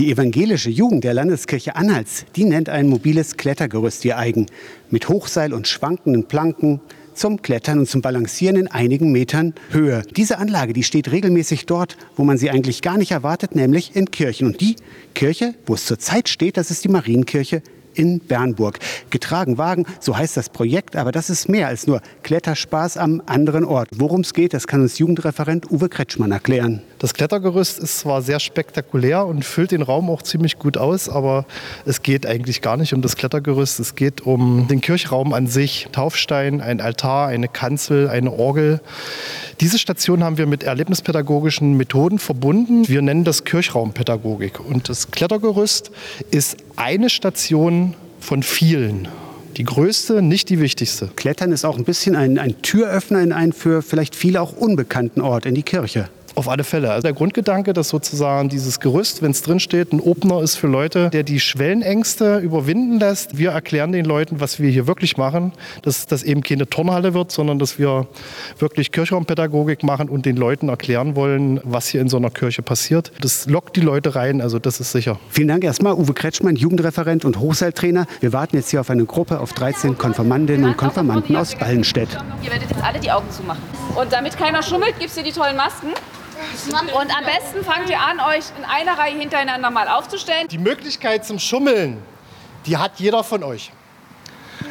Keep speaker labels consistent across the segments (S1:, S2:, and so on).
S1: Die evangelische Jugend der Landeskirche Anhalts, die nennt ein mobiles Klettergerüst ihr eigen. Mit Hochseil und schwankenden Planken zum Klettern und zum Balancieren in einigen Metern Höhe. Diese Anlage, die steht regelmäßig dort, wo man sie eigentlich gar nicht erwartet, nämlich in Kirchen. Und die Kirche, wo es zurzeit steht, das ist die Marienkirche in Bernburg. Getragen Wagen, so heißt das Projekt, aber das ist mehr als nur Kletterspaß am anderen Ort. Worum es geht, das kann uns Jugendreferent Uwe Kretschmann erklären.
S2: Das Klettergerüst ist zwar sehr spektakulär und füllt den Raum auch ziemlich gut aus, aber es geht eigentlich gar nicht um das Klettergerüst. Es geht um den Kirchraum an sich. Taufstein, ein Altar, eine Kanzel, eine Orgel. Diese Station haben wir mit erlebnispädagogischen Methoden verbunden. Wir nennen das Kirchraumpädagogik. Und das Klettergerüst ist eine Station von vielen. Die größte, nicht die wichtigste.
S1: Klettern ist auch ein bisschen ein, ein Türöffner in einen für vielleicht viele auch unbekannten Ort, in die Kirche.
S2: Auf alle Fälle. Also der Grundgedanke, dass sozusagen dieses Gerüst, wenn es drin steht, ein Opener ist für Leute, der die Schwellenängste überwinden lässt. Wir erklären den Leuten, was wir hier wirklich machen, dass das eben keine Turnhalle wird, sondern dass wir wirklich Kirchraumpädagogik machen und den Leuten erklären wollen, was hier in so einer Kirche passiert. Das lockt die Leute rein, also das ist sicher.
S1: Vielen Dank erstmal, Uwe Kretschmann, Jugendreferent und Hochseiltrainer. Wir warten jetzt hier auf eine Gruppe auf 13 Konfirmandinnen und Konfirmanden aus Ballenstedt.
S3: Ihr werdet jetzt alle die Augen zumachen. Und damit keiner schummelt, es hier die tollen Masken. Und am besten fangt ihr an, euch in einer Reihe hintereinander mal aufzustellen.
S2: Die Möglichkeit zum Schummeln, die hat jeder von euch.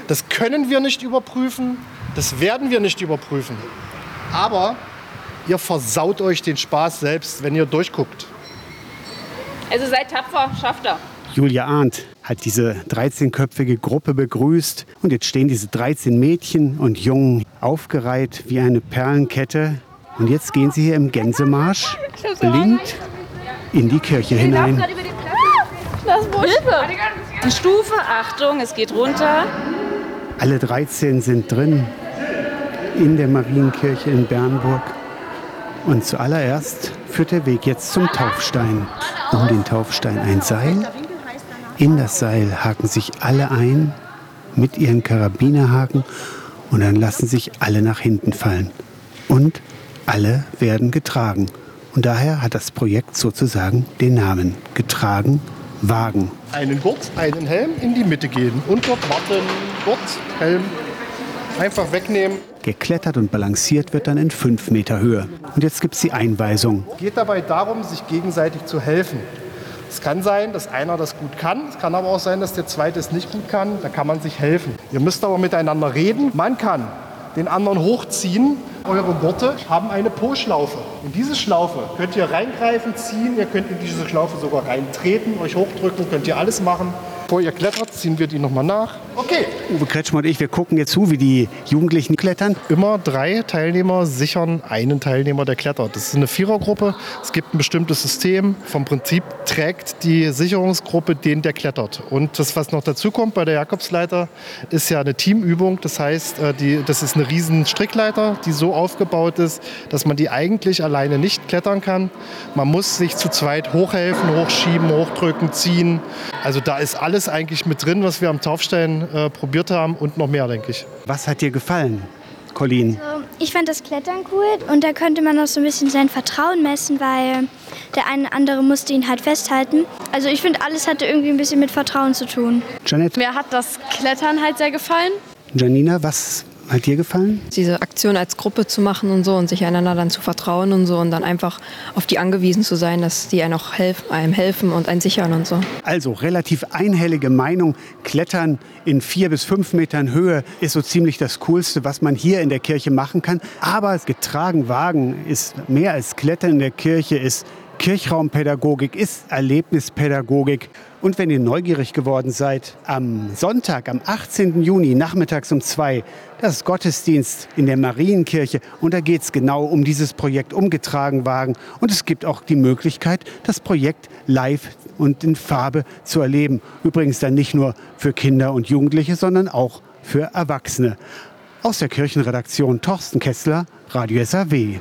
S2: Das können wir nicht überprüfen, das werden wir nicht überprüfen. Aber ihr versaut euch den Spaß selbst, wenn ihr durchguckt.
S3: Also seid tapfer, schafft er.
S1: Julia Arndt hat diese 13-köpfige Gruppe begrüßt. Und jetzt stehen diese 13 Mädchen und Jungen aufgereiht wie eine Perlenkette. Und jetzt gehen sie hier im Gänsemarsch blind in die Kirche hinein.
S3: Das ist Hilfe. Die Stufe, Achtung, es geht runter.
S1: Alle 13 sind drin in der Marienkirche in Bernburg. Und zuallererst führt der Weg jetzt zum Taufstein. Um den Taufstein ein Seil. In das Seil haken sich alle ein mit ihren Karabinerhaken und dann lassen sich alle nach hinten fallen. Und alle werden getragen. Und daher hat das Projekt sozusagen den Namen Getragen Wagen.
S2: Einen Gurt, einen Helm in die Mitte gehen und dort warten. Gurt, Helm, einfach wegnehmen.
S1: Geklettert und balanciert wird dann in fünf Meter Höhe. Und jetzt gibt es die Einweisung.
S2: geht dabei darum, sich gegenseitig zu helfen. Es kann sein, dass einer das gut kann. Es kann aber auch sein, dass der zweite es nicht gut kann. Da kann man sich helfen. Ihr müsst aber miteinander reden. Man kann den anderen hochziehen. Eure Gurte haben eine Po-Schlaufe. In diese Schlaufe könnt ihr reingreifen, ziehen. Ihr könnt in diese Schlaufe sogar reintreten, euch hochdrücken, könnt ihr alles machen. Bevor ihr klettert, ziehen wir die nochmal nach. Okay.
S1: Uwe Kretschmann und ich, wir gucken jetzt zu, wie die Jugendlichen klettern.
S2: Immer drei Teilnehmer sichern einen Teilnehmer, der klettert. Das ist eine Vierergruppe. Es gibt ein bestimmtes System. Vom Prinzip trägt die Sicherungsgruppe den, der klettert. Und das, was noch dazu kommt bei der Jakobsleiter, ist ja eine Teamübung. Das heißt, äh, die, das ist eine riesen Strickleiter, die so aufgebaut ist, dass man die eigentlich alleine nicht klettern kann. Man muss sich zu zweit hochhelfen, hochschieben, hochdrücken, ziehen. Also da ist alles eigentlich mit drin, was wir am Taufstein äh, probiert haben und noch mehr, denke ich.
S1: Was hat dir gefallen, Colleen?
S4: Ich fand das Klettern cool und da könnte man auch so ein bisschen sein Vertrauen messen, weil der eine oder andere musste ihn halt festhalten. Also ich finde, alles hatte irgendwie ein bisschen mit Vertrauen zu tun.
S1: Janet,
S5: Mir hat das Klettern halt sehr gefallen.
S1: Janina, was hat dir gefallen?
S5: Diese Aktion als Gruppe zu machen und so und sich einander dann zu vertrauen und so und dann einfach auf die angewiesen zu sein, dass die einem auch helfen, einem helfen und einen sichern und so.
S1: Also relativ einhellige Meinung, Klettern in vier bis fünf Metern Höhe ist so ziemlich das Coolste, was man hier in der Kirche machen kann. Aber getragen Wagen ist mehr als Klettern in der Kirche, ist Kirchraumpädagogik, ist Erlebnispädagogik. Und wenn ihr neugierig geworden seid, am Sonntag, am 18. Juni, nachmittags um zwei, das ist Gottesdienst in der Marienkirche. Und da geht es genau um dieses Projekt, um Getragenwagen. Und es gibt auch die Möglichkeit, das Projekt live und in Farbe zu erleben. Übrigens dann nicht nur für Kinder und Jugendliche, sondern auch für Erwachsene. Aus der Kirchenredaktion Torsten Kessler, Radio SAW.